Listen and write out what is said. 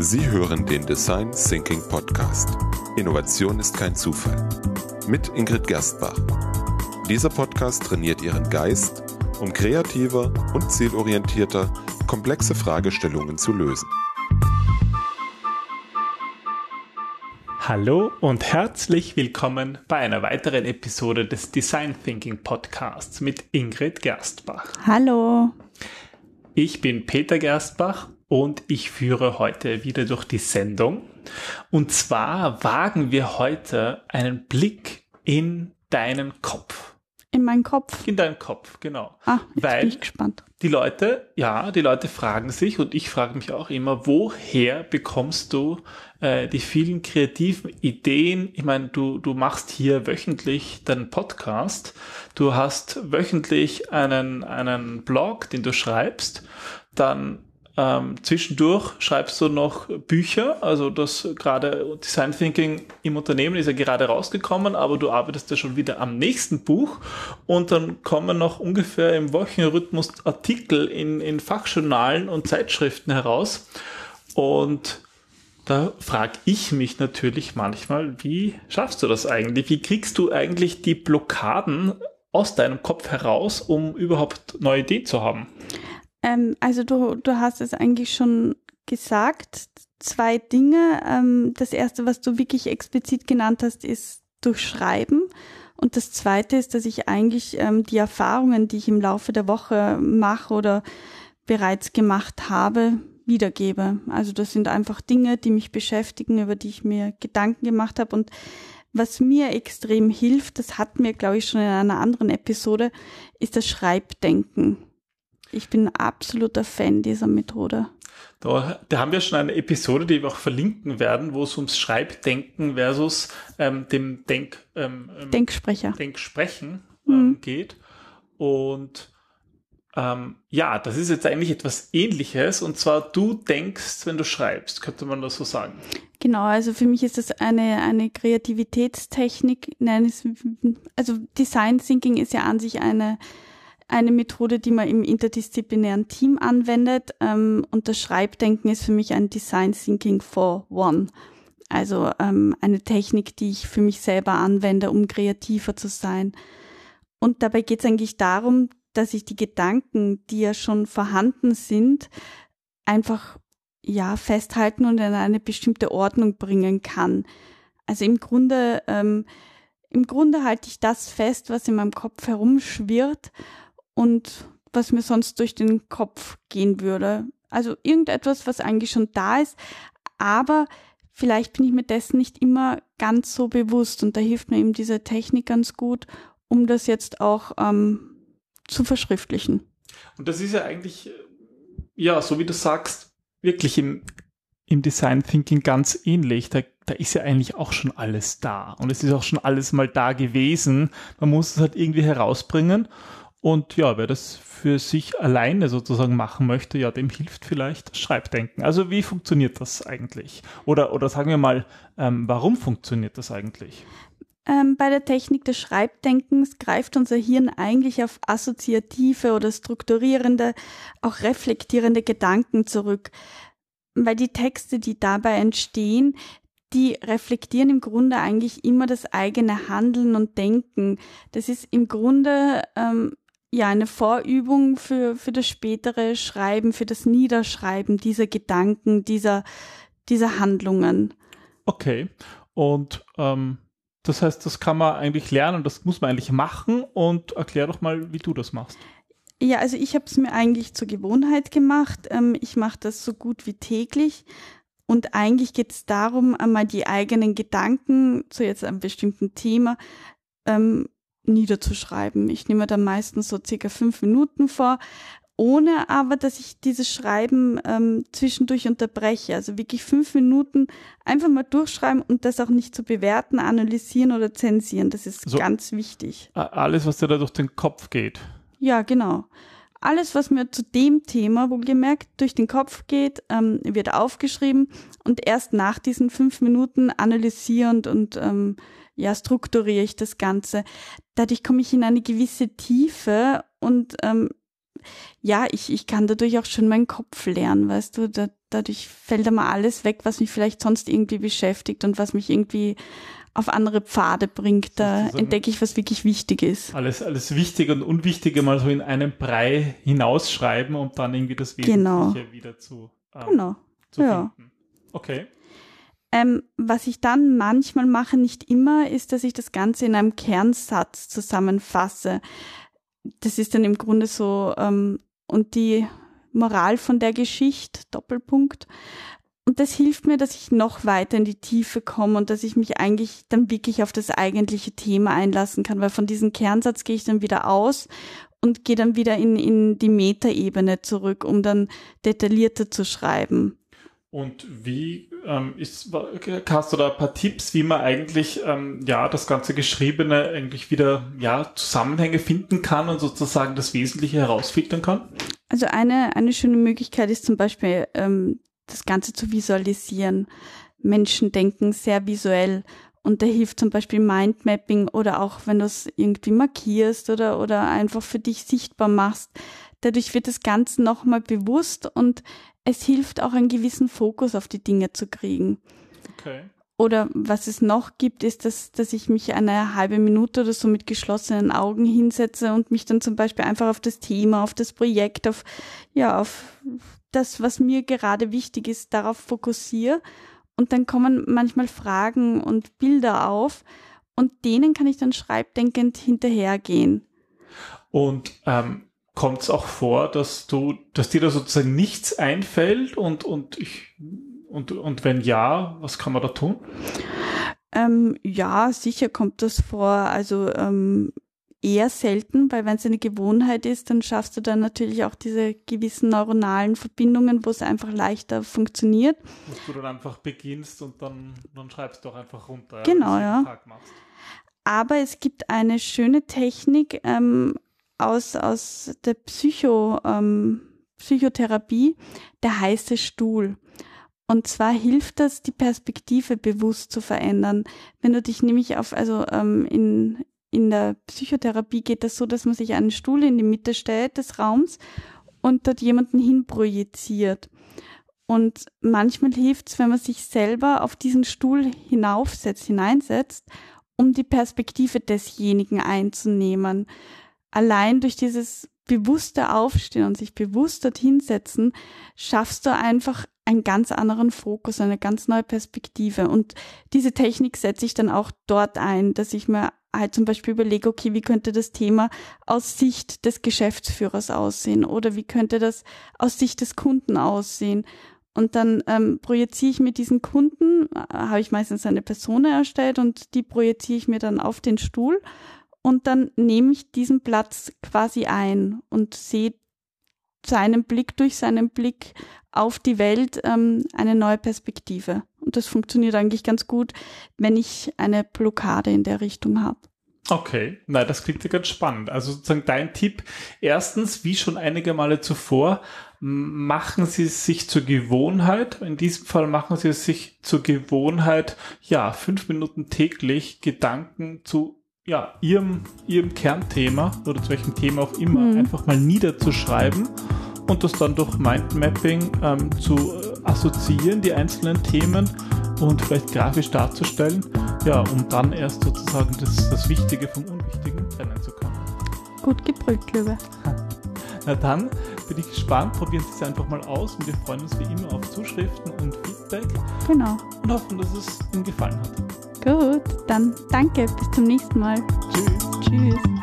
Sie hören den Design Thinking Podcast. Innovation ist kein Zufall. Mit Ingrid Gerstbach. Dieser Podcast trainiert Ihren Geist, um kreativer und zielorientierter komplexe Fragestellungen zu lösen. Hallo und herzlich willkommen bei einer weiteren Episode des Design Thinking Podcasts mit Ingrid Gerstbach. Hallo. Ich bin Peter Gerstbach und ich führe heute wieder durch die Sendung. Und zwar wagen wir heute einen Blick in deinen Kopf. In meinen Kopf? In deinen Kopf, genau. Ah, jetzt Weil bin ich gespannt. Die Leute, ja, die Leute fragen sich und ich frage mich auch immer, woher bekommst du äh, die vielen kreativen Ideen? Ich meine, du, du machst hier wöchentlich deinen Podcast, du hast wöchentlich einen, einen Blog, den du schreibst, dann ähm, zwischendurch schreibst du noch Bücher, also das gerade Design Thinking im Unternehmen ist ja gerade rausgekommen, aber du arbeitest ja schon wieder am nächsten Buch und dann kommen noch ungefähr im Wochenrhythmus Artikel in, in Fachjournalen und Zeitschriften heraus und da frage ich mich natürlich manchmal, wie schaffst du das eigentlich? Wie kriegst du eigentlich die Blockaden aus deinem Kopf heraus, um überhaupt neue Ideen zu haben? Ähm, also du, du hast es eigentlich schon gesagt. Zwei Dinge. Ähm, das erste, was du wirklich explizit genannt hast, ist durchschreiben. Und das zweite ist, dass ich eigentlich ähm, die Erfahrungen, die ich im Laufe der Woche mache oder bereits gemacht habe, wiedergebe. Also das sind einfach Dinge, die mich beschäftigen, über die ich mir Gedanken gemacht habe. Und was mir extrem hilft, das hatten wir, glaube ich, schon in einer anderen Episode, ist das Schreibdenken. Ich bin absoluter Fan dieser Methode. Da, da haben wir schon eine Episode, die wir auch verlinken werden, wo es ums Schreibdenken versus ähm, dem Denk, ähm, ähm Denksprecher. Denksprechen ähm, mhm. geht. Und ähm, ja, das ist jetzt eigentlich etwas Ähnliches. Und zwar, du denkst, wenn du schreibst, könnte man das so sagen. Genau, also für mich ist das eine, eine Kreativitätstechnik. Nein, also Design Thinking ist ja an sich eine eine Methode, die man im interdisziplinären Team anwendet. Ähm, und das Schreibdenken ist für mich ein Design Thinking for One. Also ähm, eine Technik, die ich für mich selber anwende, um kreativer zu sein. Und dabei geht es eigentlich darum, dass ich die Gedanken, die ja schon vorhanden sind, einfach ja festhalten und in eine bestimmte Ordnung bringen kann. Also im Grunde ähm, im Grunde halte ich das fest, was in meinem Kopf herumschwirrt und was mir sonst durch den Kopf gehen würde. Also irgendetwas, was eigentlich schon da ist, aber vielleicht bin ich mir dessen nicht immer ganz so bewusst und da hilft mir eben diese Technik ganz gut, um das jetzt auch ähm, zu verschriftlichen. Und das ist ja eigentlich, ja, so wie du sagst, wirklich im, im Design Thinking ganz ähnlich. Da, da ist ja eigentlich auch schon alles da. Und es ist auch schon alles mal da gewesen. Man muss es halt irgendwie herausbringen. Und ja, wer das für sich alleine sozusagen machen möchte, ja, dem hilft vielleicht Schreibdenken. Also wie funktioniert das eigentlich? Oder, oder sagen wir mal, ähm, warum funktioniert das eigentlich? Ähm, bei der Technik des Schreibdenkens greift unser Hirn eigentlich auf assoziative oder strukturierende, auch reflektierende Gedanken zurück. Weil die Texte, die dabei entstehen, die reflektieren im Grunde eigentlich immer das eigene Handeln und Denken. Das ist im Grunde ähm, ja eine Vorübung für, für das spätere Schreiben, für das Niederschreiben dieser Gedanken, dieser, dieser Handlungen. Okay. Und ähm, das heißt, das kann man eigentlich lernen, das muss man eigentlich machen und erklär doch mal, wie du das machst. Ja, also ich habe es mir eigentlich zur Gewohnheit gemacht. Ähm, ich mache das so gut wie täglich. Und eigentlich geht es darum, einmal die eigenen Gedanken zu jetzt einem bestimmten Thema ähm, niederzuschreiben. Ich nehme da meistens so circa fünf Minuten vor, ohne aber, dass ich dieses Schreiben ähm, zwischendurch unterbreche. Also wirklich fünf Minuten einfach mal durchschreiben und das auch nicht zu bewerten, analysieren oder zensieren. Das ist so, ganz wichtig. Alles, was dir da durch den Kopf geht. Ja, genau. Alles, was mir zu dem Thema, wohlgemerkt, durch den Kopf geht, ähm, wird aufgeschrieben und erst nach diesen fünf Minuten analysierend und ähm, ja, strukturiere ich das Ganze. Dadurch komme ich in eine gewisse Tiefe und ähm, ja, ich, ich kann dadurch auch schon meinen Kopf lernen, weißt du, da, dadurch fällt einmal alles weg, was mich vielleicht sonst irgendwie beschäftigt und was mich irgendwie auf andere Pfade bringt. Da entdecke ich, was wirklich wichtig ist. Alles, alles Wichtige und Unwichtige mal so in einem Brei hinausschreiben und dann irgendwie das Wesentliche Genau. wieder zu, ähm, Genau. zu Ja. finden. Okay. Ähm, was ich dann manchmal mache, nicht immer, ist, dass ich das Ganze in einem Kernsatz zusammenfasse. Das ist dann im Grunde so, ähm, und die Moral von der Geschichte, Doppelpunkt. Und das hilft mir, dass ich noch weiter in die Tiefe komme und dass ich mich eigentlich dann wirklich auf das eigentliche Thema einlassen kann, weil von diesem Kernsatz gehe ich dann wieder aus und gehe dann wieder in, in die Metaebene zurück, um dann detaillierter zu schreiben. Und wie ähm, ist, hast du da ein paar Tipps, wie man eigentlich ähm, ja das ganze Geschriebene eigentlich wieder ja Zusammenhänge finden kann und sozusagen das Wesentliche herausfiltern kann? Also eine, eine schöne Möglichkeit ist zum Beispiel, ähm, das Ganze zu visualisieren. Menschen denken sehr visuell und da hilft zum Beispiel Mindmapping oder auch wenn du es irgendwie markierst oder, oder einfach für dich sichtbar machst. Dadurch wird das Ganze nochmal bewusst und es hilft auch einen gewissen Fokus auf die Dinge zu kriegen. Okay. Oder was es noch gibt, ist, dass, dass ich mich eine halbe Minute oder so mit geschlossenen Augen hinsetze und mich dann zum Beispiel einfach auf das Thema, auf das Projekt, auf, ja, auf das, was mir gerade wichtig ist, darauf fokussiere. Und dann kommen manchmal Fragen und Bilder auf und denen kann ich dann schreibdenkend hinterhergehen. Und ähm, kommt es auch vor, dass du, dass dir da sozusagen nichts einfällt und und ich und und wenn ja, was kann man da tun? Ähm, ja, sicher kommt das vor. Also ähm, eher selten, weil wenn es eine Gewohnheit ist, dann schaffst du dann natürlich auch diese gewissen neuronalen Verbindungen, wo es einfach leichter funktioniert. Dass du dann einfach beginnst und dann, dann schreibst du auch einfach runter. Genau, ja. jeden Tag machst. Aber es gibt eine schöne Technik ähm, aus, aus der Psycho, ähm, Psychotherapie, der heiße Stuhl. Und zwar hilft das, die Perspektive bewusst zu verändern. Wenn du dich nämlich auf, also ähm, in, in der Psychotherapie geht das so, dass man sich einen Stuhl in die Mitte stellt des Raums und dort jemanden hinprojiziert. Und manchmal hilft es, wenn man sich selber auf diesen Stuhl hinaufsetzt, hineinsetzt, um die Perspektive desjenigen einzunehmen. Allein durch dieses bewusste Aufstehen und sich bewusst dorthin setzen, schaffst du einfach einen ganz anderen Fokus, eine ganz neue Perspektive. Und diese Technik setze ich dann auch dort ein, dass ich mir halt zum Beispiel überlege, okay, wie könnte das Thema aus Sicht des Geschäftsführers aussehen oder wie könnte das aus Sicht des Kunden aussehen. Und dann ähm, projiziere ich mit diesen Kunden, äh, habe ich meistens eine Person erstellt und die projiziere ich mir dann auf den Stuhl und dann nehme ich diesen Platz quasi ein und sehe seinen Blick durch seinen Blick auf die Welt ähm, eine neue Perspektive. Und das funktioniert eigentlich ganz gut, wenn ich eine Blockade in der Richtung habe. Okay, na, das klingt ja ganz spannend. Also sozusagen dein Tipp. Erstens, wie schon einige Male zuvor, machen Sie es sich zur Gewohnheit. In diesem Fall machen Sie es sich zur Gewohnheit, ja, fünf Minuten täglich Gedanken zu ja, ihrem, ihrem Kernthema oder zu welchem Thema auch immer Mhm. einfach mal niederzuschreiben und das dann durch Mindmapping ähm, zu äh, assoziieren, die einzelnen Themen und vielleicht grafisch darzustellen, ja, um dann erst sozusagen das, das Wichtige vom Unwichtigen trennen zu können. Gut gebrüllt, Löwe. Na dann bin ich gespannt, probieren Sie es einfach mal aus und wir freuen uns wie immer auf Zuschriften und Feedback Genau. und hoffen, dass es Ihnen gefallen hat. Gut, dann danke, bis zum nächsten Mal. Tschüss. Tschüss.